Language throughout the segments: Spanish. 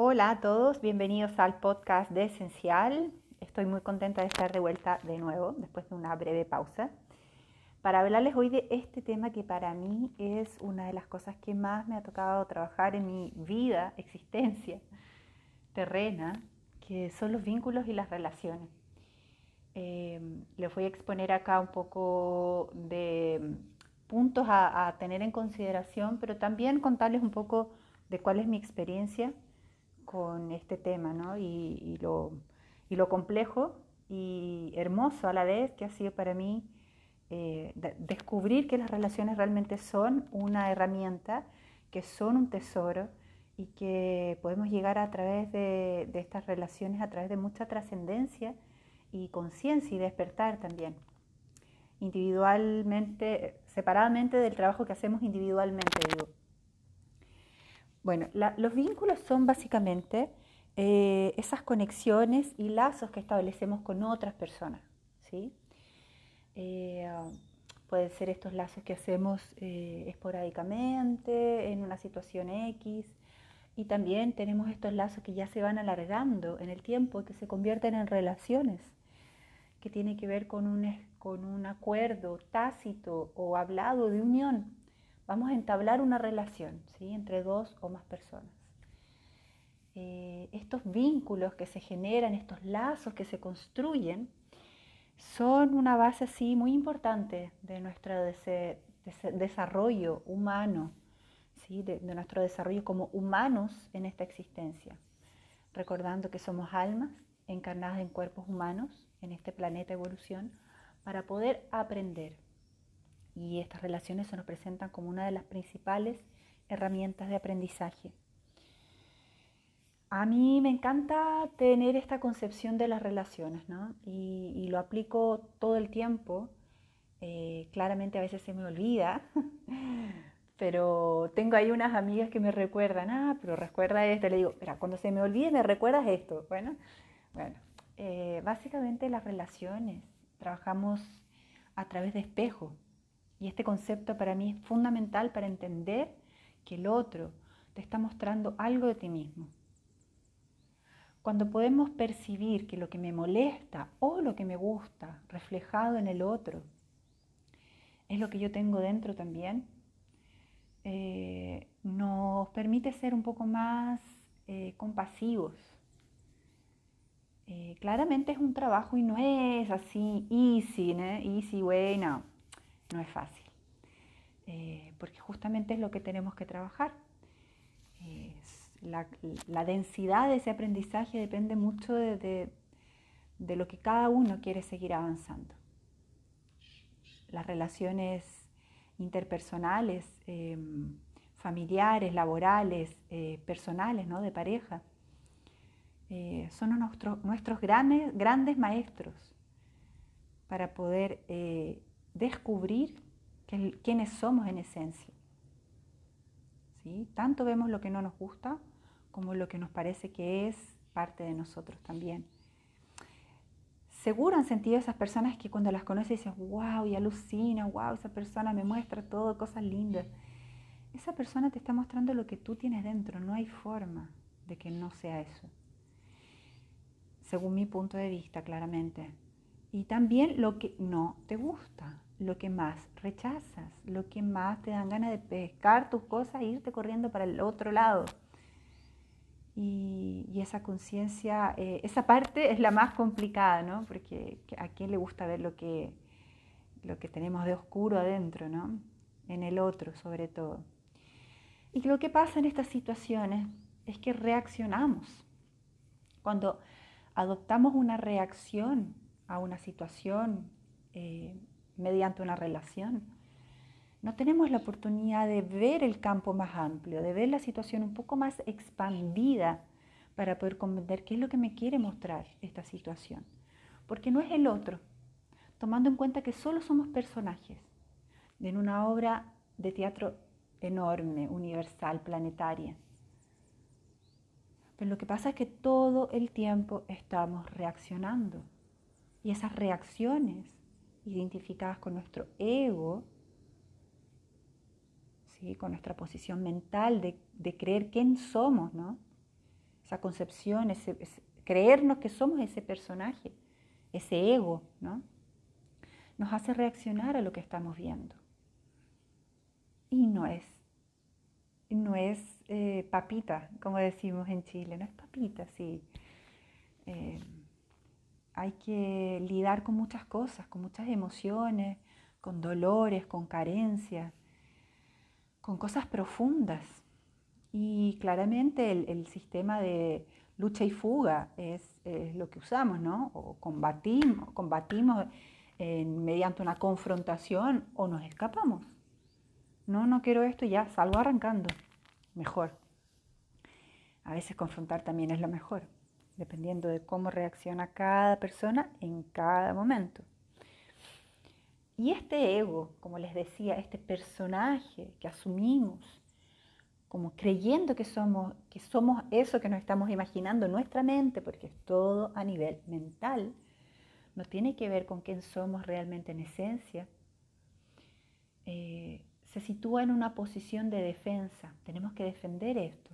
Hola a todos, bienvenidos al podcast de Esencial. Estoy muy contenta de estar de vuelta de nuevo después de una breve pausa para hablarles hoy de este tema que para mí es una de las cosas que más me ha tocado trabajar en mi vida, existencia terrena, que son los vínculos y las relaciones. Eh, les voy a exponer acá un poco de puntos a, tener en consideración, pero también contarles un poco de cuál es mi experiencia con este tema ¿no? y, lo, y, lo, complejo y hermoso a la vez que ha sido para mí eh, descubrir que las relaciones realmente son una herramienta, que son un tesoro y que podemos llegar a través de, de estas relaciones, a través de mucha trascendencia y conciencia y despertar también, individualmente, separadamente del trabajo que hacemos individualmente. Bueno, los vínculos son básicamente eh, esas conexiones y lazos que establecemos con otras personas, ¿sí? Eh, pueden ser estos lazos que hacemos eh, esporádicamente en una situación X, y también tenemos estos lazos que ya se van alargando en el tiempo, que se convierten en relaciones que tiene que ver con un, con un acuerdo tácito o hablado de unión. Vamos a entablar una relación ¿sí? entre dos o más personas. Eh, estos vínculos que se generan, estos lazos que se construyen, son una base así muy importante de nuestro desarrollo humano, ¿sí? de nuestro desarrollo como humanos en esta existencia. Recordando que somos almas encarnadas en cuerpos humanos en este planeta evolución para poder aprender. Y estas relaciones se nos presentan como una de las principales herramientas de aprendizaje. A mí me encanta tener esta concepción de las relaciones, ¿no? Y, lo aplico todo el tiempo. Eh, claramente a veces se me olvida, pero tengo ahí unas amigas que me recuerdan, ah, pero recuerda esto. Le digo, cuando se me olvide me recuerdas esto. Bueno, bueno, eh, básicamente las relaciones, trabajamos a través de espejo. Y este concepto para mí es fundamental para entender que el otro te está mostrando algo de ti mismo. Cuando podemos percibir que lo que me molesta o lo que me gusta reflejado en el otro es lo que yo tengo dentro también, eh, nos permite ser un poco más eh, compasivos eh, claramente es un trabajo y no es así easy, easy way, no es fácil. Eh, porque justamente es lo que tenemos que trabajar. la, densidad de ese aprendizaje depende mucho de, lo que cada uno quiere seguir avanzando. Las relaciones interpersonales, em, familiares, laborales, eh, personales, ¿no? de pareja, eh, son nuestros grandes, grandes maestros para poder descubrir quiénes somos en esencia. ¿Sí? Tanto vemos lo que no nos gusta como lo que nos parece que es parte de nosotros también. Seguro han sentido esas personas que cuando las conoces dices, wow, y alucina, wow, esa persona me muestra todo, cosas lindas. Esa persona te está mostrando lo que tú tienes dentro, no hay forma de que no sea eso según mi punto de vista, claramente. Y también lo que no te gusta, lo que más rechazas, lo que más te dan ganas de pescar tus cosas e irte corriendo para el otro lado. Y, esa conciencia, eh, esa parte es la más complicada, ¿no? Porque a quién le gusta ver lo que, lo que tenemos de oscuro adentro, ¿no? En el otro, sobre todo. Y lo que pasa en estas situaciones es que reaccionamos. Cuando adoptamos una reacción a una situación eh, mediante una relación. No tenemos la oportunidad de ver el campo más amplio, de ver la situación un poco más expandida para poder comprender qué es lo que me quiere mostrar esta situación. Porque no es el otro, tomando en cuenta que solo somos personajes en una obra de teatro enorme, universal, planetaria. Pero lo que pasa es que todo el tiempo estamos reaccionando. Y esas reacciones identificadas con nuestro ego, ¿sí? con nuestra posición mental de, creer quién somos, ¿no? esa concepción, ese, creernos que somos ese personaje, ese ego, ¿no? Nos hace reaccionar a lo que estamos viendo. Y no es, no es eh, papita, como decimos en Chile, no es papita, sí. Eh, hay que lidiar con muchas cosas, con muchas emociones, con dolores, con carencias, con cosas profundas. Y claramente el, sistema de lucha y fuga es, lo que usamos, ¿no? O combatimos, combatimos mediante una confrontación o nos escapamos. No, no quiero esto y ya salgo arrancando. Mejor. A veces confrontar también es lo mejor, dependiendo de cómo reacciona cada persona en cada momento. Y este ego, como les decía, este personaje que asumimos como creyendo que somos, que somos eso que nos estamos imaginando en nuestra mente, porque es todo a nivel mental, no tiene que ver con quién somos realmente en esencia, eh, se sitúa en una posición de defensa. Tenemos que defender esto,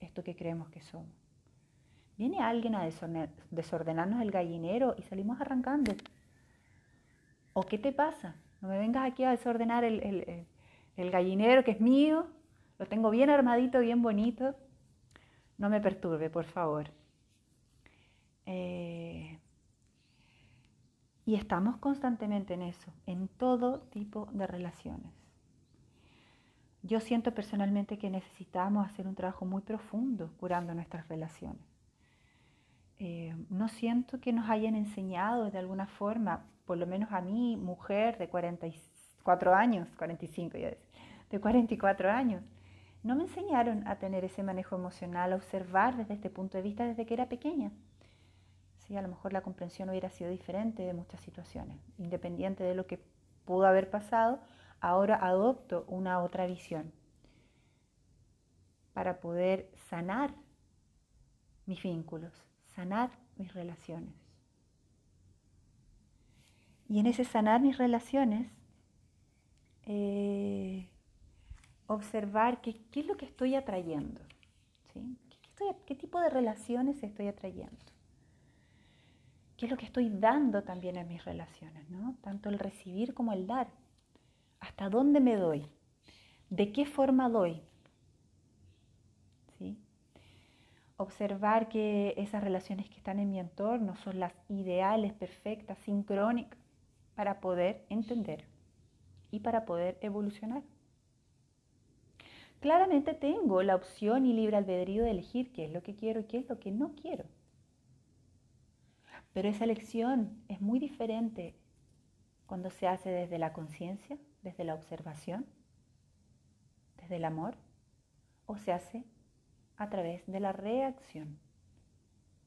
esto que creemos que somos. Viene alguien a desordenarnos el gallinero y salimos arrancando. ¿O qué te pasa? No me vengas aquí a desordenar el, gallinero que es mío, lo tengo bien armadito, bien bonito. No me perturbe, por favor. Eh, y estamos constantemente en eso, en todo tipo de relaciones. Yo siento personalmente que necesitamos hacer un trabajo muy profundo curando nuestras relaciones. Eh, no siento que nos hayan enseñado de alguna forma por lo menos a mí, mujer de 44 años, 45 ya de 44 años, no me enseñaron a tener ese manejo emocional, a observar desde este punto de vista desde que era pequeña. Sí, a lo mejor la comprensión hubiera sido diferente de muchas situaciones. Independiente de lo que pudo haber pasado, ahora adopto una otra visión para poder sanar mis vínculos, sanar mis relaciones. Y en ese sanar mis relaciones, eh, observar qué, es lo que estoy atrayendo, ¿Qué, tipo de relaciones estoy atrayendo, qué es lo que estoy dando también en mis relaciones, ¿no? tanto el recibir como el dar, hasta dónde me doy, de qué forma doy. ¿Sí? Observar que esas relaciones que están en mi entorno son las ideales, perfectas, sincrónicas para poder entender y para poder evolucionar. Claramente tengo la opción y libre albedrío de elegir qué es lo que quiero y qué es lo que no quiero. Pero esa elección es muy diferente cuando se hace desde la conciencia, desde la observación, desde el amor, o se hace a través de la reacción.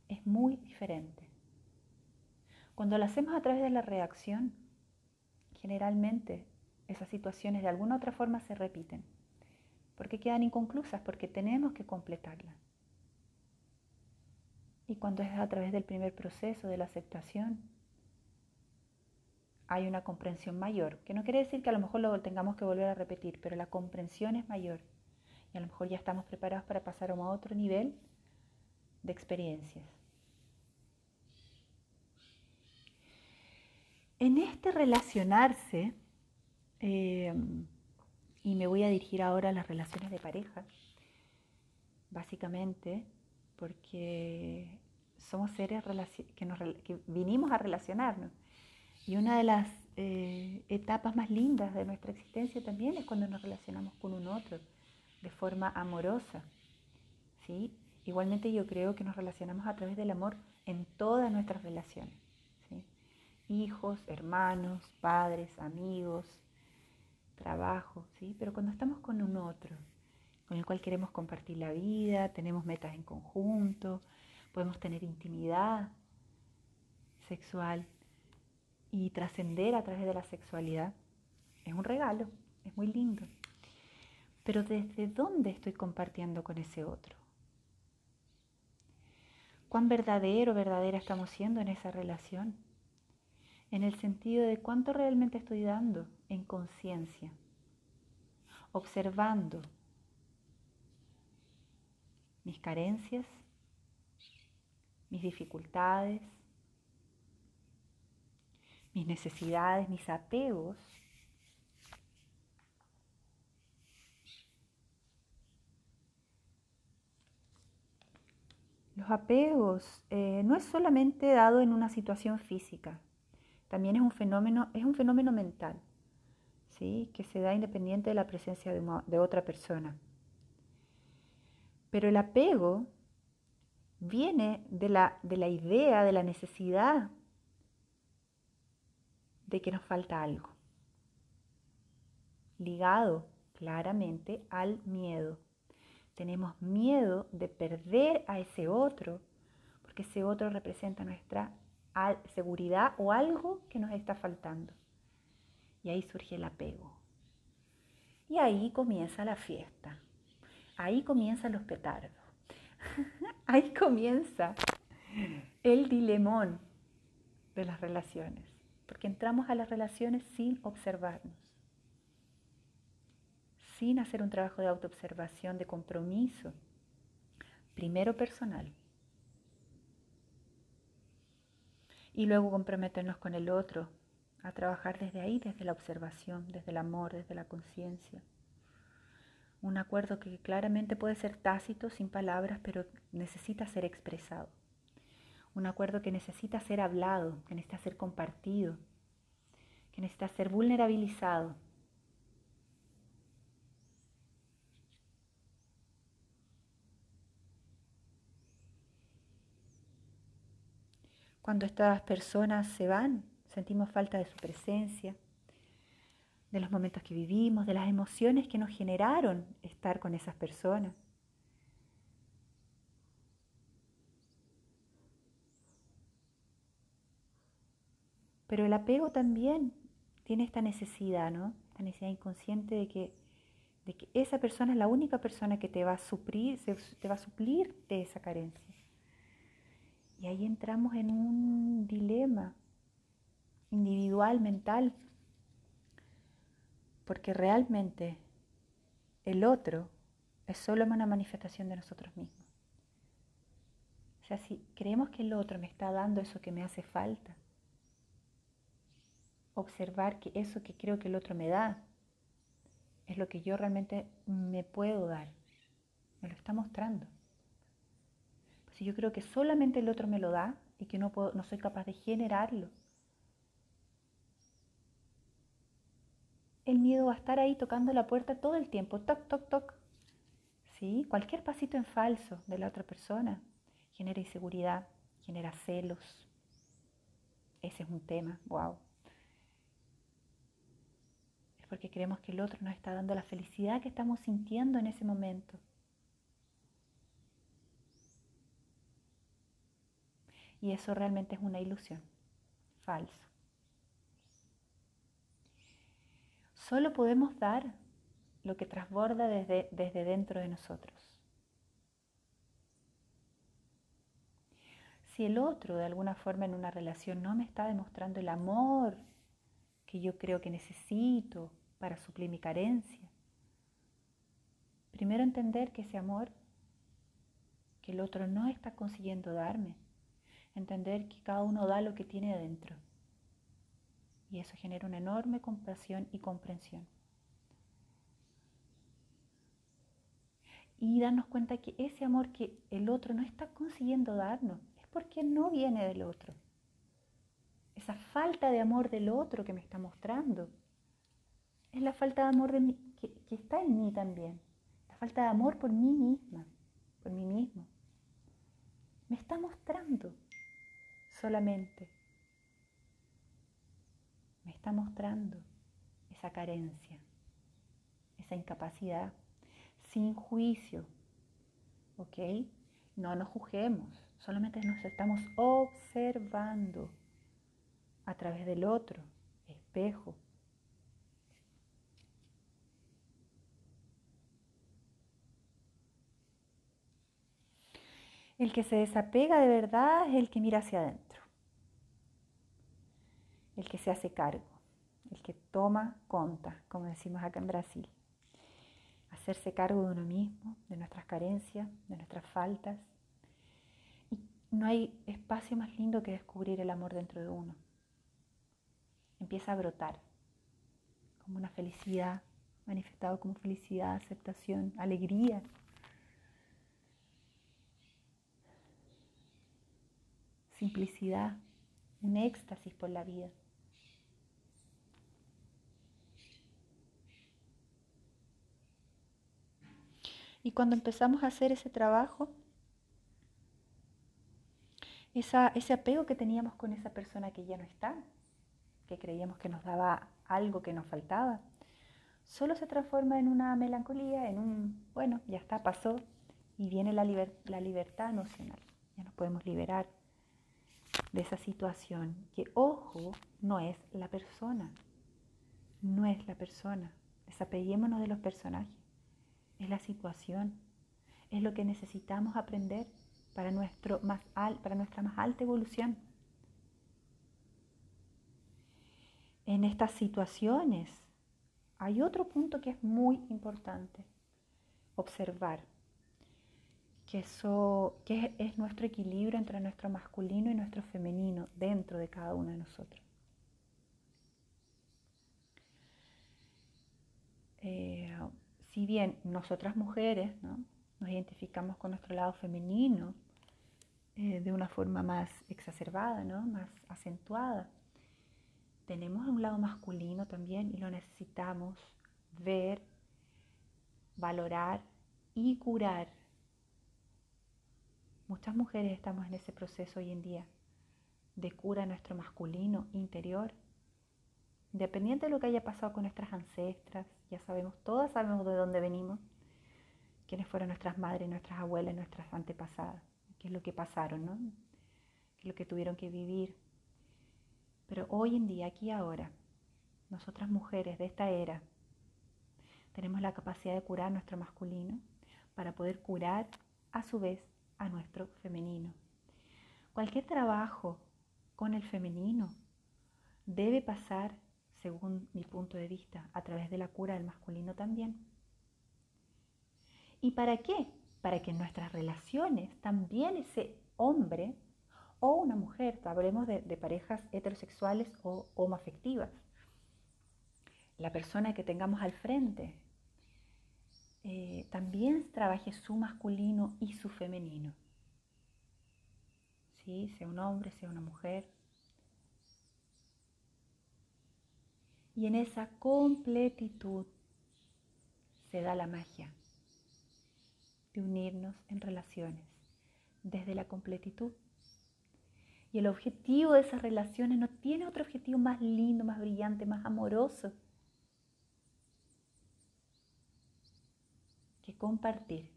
Es muy diferente. Cuando lo hacemos a través de la reacción, generalmente esas situaciones de alguna otra forma se repiten, porque quedan inconclusas, porque tenemos que completarlas. Y cuando es a través del primer proceso de la aceptación, hay una comprensión mayor, que no quiere decir que a lo mejor lo tengamos que volver a repetir, pero la comprensión es mayor y a lo mejor ya estamos preparados para pasar a otro nivel de experiencias. En este relacionarse, eh, y me voy a dirigir ahora a las relaciones de pareja, básicamente porque somos seres que, vinimos a relacionarnos. Y una de las eh, etapas más lindas de nuestra existencia también es cuando nos relacionamos con un otro de forma amorosa. ¿sí? Igualmente yo creo que nos relacionamos a través del amor en todas nuestras relaciones hijos, hermanos, padres, amigos, trabajo, ¿sí? Pero cuando estamos con un otro, con el cual queremos compartir la vida, tenemos metas en conjunto, podemos tener intimidad sexual y trascender a través de la sexualidad, es un regalo, es muy lindo. Pero ¿desde dónde estoy compartiendo con ese otro? ¿Cuán verdadero, verdadera estamos siendo en esa relación? en el sentido de cuánto realmente estoy dando en conciencia, observando mis carencias, mis dificultades, mis necesidades, mis apegos. Los apegos eh, no es solamente dado en una situación física, también es un fenómeno, es un fenómeno mental, ¿sí? que se da independiente de la presencia de, de otra persona. Pero el apego viene de la, de la idea, de la necesidad de que nos falta algo, ligado claramente al miedo. Tenemos miedo de perder a ese otro, porque ese otro representa nuestra seguridad o algo que nos está faltando. Y ahí surge el apego. Y ahí comienza la fiesta. Ahí comienzan los petardos. ahí comienza el dilemón de las relaciones porque entramos a las relaciones sin observarnos, sin hacer un trabajo de autoobservación, de compromiso, primero personal, y luego comprometernos con el otro, a trabajar desde ahí, desde la observación, desde el amor, desde la conciencia. Un acuerdo que claramente puede ser tácito, sin palabras, pero necesita ser expresado un acuerdo que necesita ser hablado, que necesita ser compartido, que necesita ser vulnerabilizado. Cuando estas personas se van, sentimos falta de su presencia, de los momentos que vivimos, de las emociones que nos generaron estar con esas personas. Pero el apego también tiene esta necesidad, ¿no? Esta necesidad inconsciente de que, esa persona es la única persona que te va a suplir, te va a suplir de esa carencia. Y ahí entramos en un dilema individual, mental, porque realmente el otro es solo una manifestación de nosotros mismos. O sea, si creemos que el otro me está dando eso que me hace falta, observar que eso que creo que el otro me da es lo que yo realmente me puedo dar. Me lo está mostrando. Si yo creo que solamente el otro me lo da y que no, puedo, no soy capaz de generarlo, el miedo va a estar ahí tocando la puerta todo el tiempo, toc, toc, toc. ¿Sí? Cualquier pasito en falso de la otra persona genera inseguridad, genera celos. Ese es un tema, wow porque creemos que el otro nos está dando la felicidad que estamos sintiendo en ese momento. Y eso realmente es una ilusión, falso. Solo podemos dar lo que transborda desde, desde dentro de nosotros. Si el otro de alguna forma en una relación no me está demostrando el amor que yo creo que necesito para suplir mi carencia. Primero entender que ese amor que el otro no está consiguiendo darme. Entender que cada uno da lo que tiene adentro. Y eso genera una enorme compasión y comprensión. Y darnos cuenta que ese amor que el otro no está consiguiendo darnos es porque no viene del otro. Esa falta de amor del otro que me está mostrando es la falta de amor de que, que está en mí también. La falta de amor por mí misma, por mí mismo. Me está mostrando solamente. Me está mostrando esa carencia, esa incapacidad, sin juicio. ¿Ok? No nos juzguemos, solamente nos estamos observando a través del otro, espejo, El que se desapega de verdad es el que mira hacia adentro, el que se hace cargo, el que toma conta, como decimos acá en Brasil. Hacerse cargo de uno mismo, de nuestras carencias, de nuestras faltas. no hay espacio más lindo que descubrir el amor dentro de uno. Empieza a brotar como una felicidad, manifestado como felicidad, aceptación, alegría. Simplicidad, un éxtasis por la vida. Y cuando empezamos a hacer ese trabajo, ese apego que teníamos con esa persona que ya no está, que creíamos que nos daba algo que nos faltaba, solo se transforma en una melancolía, en un, bueno, ya está, pasó, y viene la, la libertad emocional. Ya nos podemos liberar de esa situación, que ojo, no es la persona, no es la persona. Desapeguémonos de los personajes, la situación, es lo que necesitamos aprender para, nuestro más para nuestra más alta evolución. En estas situaciones hay otro punto que es muy importante, observar que, eso, que es, nuestro equilibrio entre nuestro masculino y nuestro femenino dentro de cada uno de nosotros. Eh, si bien nosotras mujeres nos identificamos con nuestro lado femenino eh, de una forma más exacerbada, ¿no? más acentuada, tenemos un lado masculino también y lo necesitamos ver, valorar y curar. Muchas mujeres estamos en ese proceso hoy en día de cura nuestro masculino interior. Independiente de lo que haya pasado con nuestras ancestras, ya sabemos, todas sabemos de dónde venimos, quiénes fueron nuestras madres, nuestras abuelas, nuestras antepasadas, qué es lo que pasaron, ¿no? qué es lo que tuvieron que vivir, pero hoy en día, aquí ahora, nosotras mujeres de esta era, tenemos la capacidad de curar nuestro masculino para poder curar a su vez a nuestro femenino. Cualquier trabajo con el femenino debe pasar, según mi punto de vista, a través de la cura del masculino también. ¿Y para qué? Para que en nuestras relaciones también ese hombre o una mujer, hablemos de, parejas heterosexuales o homoafectivas. La persona que tengamos al frente eh, también trabaje su masculino y su femenino. ¿Sí? Sea un hombre, sea una mujer. Y en esa completitud se da la magia de unirnos en relaciones desde la completitud y el objetivo de esas relaciones no tiene otro objetivo más lindo, más brillante, más amoroso que compartir.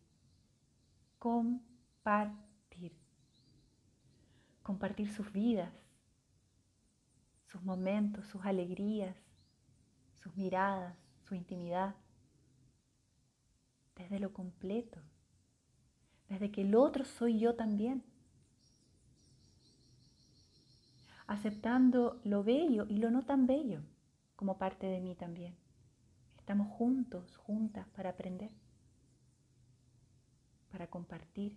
Compartir. Compartir sus vidas, sus momentos, sus alegrías, sus miradas, su intimidad. Desde lo completo. Desde que el otro soy yo también. aceptando lo bello y lo no tan bello como parte de mí también. Estamos juntos, juntas para aprender, para compartir,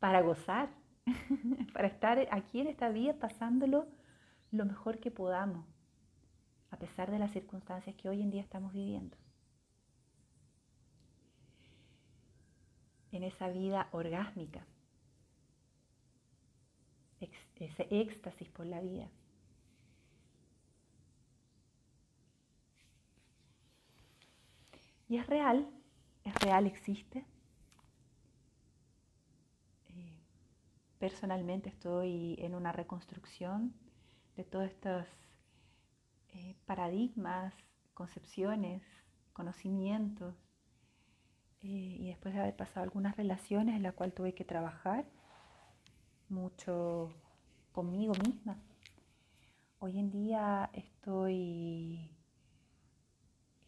para gozar, para estar aquí en esta vida pasándolo lo mejor que podamos, a pesar de las circunstancias que hoy en día estamos viviendo. En esa vida orgásmica ese éxtasis por la vida. Y es real, es real, existe. Eh, personalmente estoy en una reconstrucción de todos estos eh, paradigmas, concepciones, conocimientos. Eh, y después de haber pasado algunas relaciones en las cuales tuve que trabajar, mucho conmigo misma. Hoy en día estoy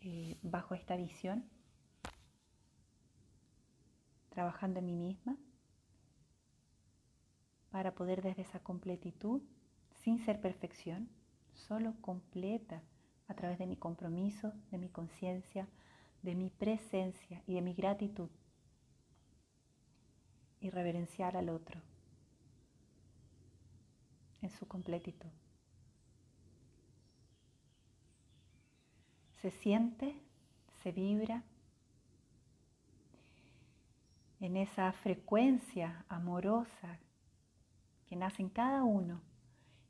eh, bajo esta visión, trabajando en mí misma, para poder desde esa completitud, sin ser perfección, solo completa a través de mi compromiso, de mi conciencia, de mi presencia y de mi gratitud y reverenciar al otro en su completitud. Se siente, se vibra en esa frecuencia amorosa que nace en cada uno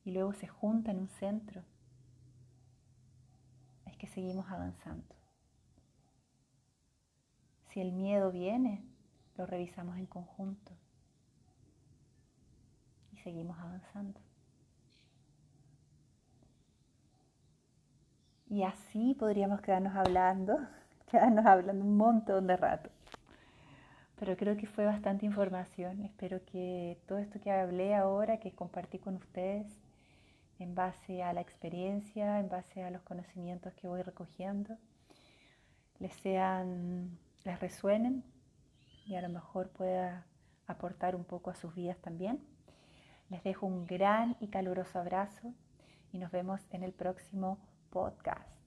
y luego se junta en un centro, es que seguimos avanzando. Si el miedo viene, lo revisamos en conjunto y seguimos avanzando. Y así podríamos quedarnos hablando, quedarnos hablando un montón de rato. Pero creo que fue bastante información. Espero que todo esto que hablé ahora, que compartí con ustedes, en base a la experiencia, en base a los conocimientos que voy recogiendo, les sean, les resuenen y a lo mejor pueda aportar un poco a sus vidas también. Les dejo un gran y caluroso abrazo y nos vemos en el próximo podcast.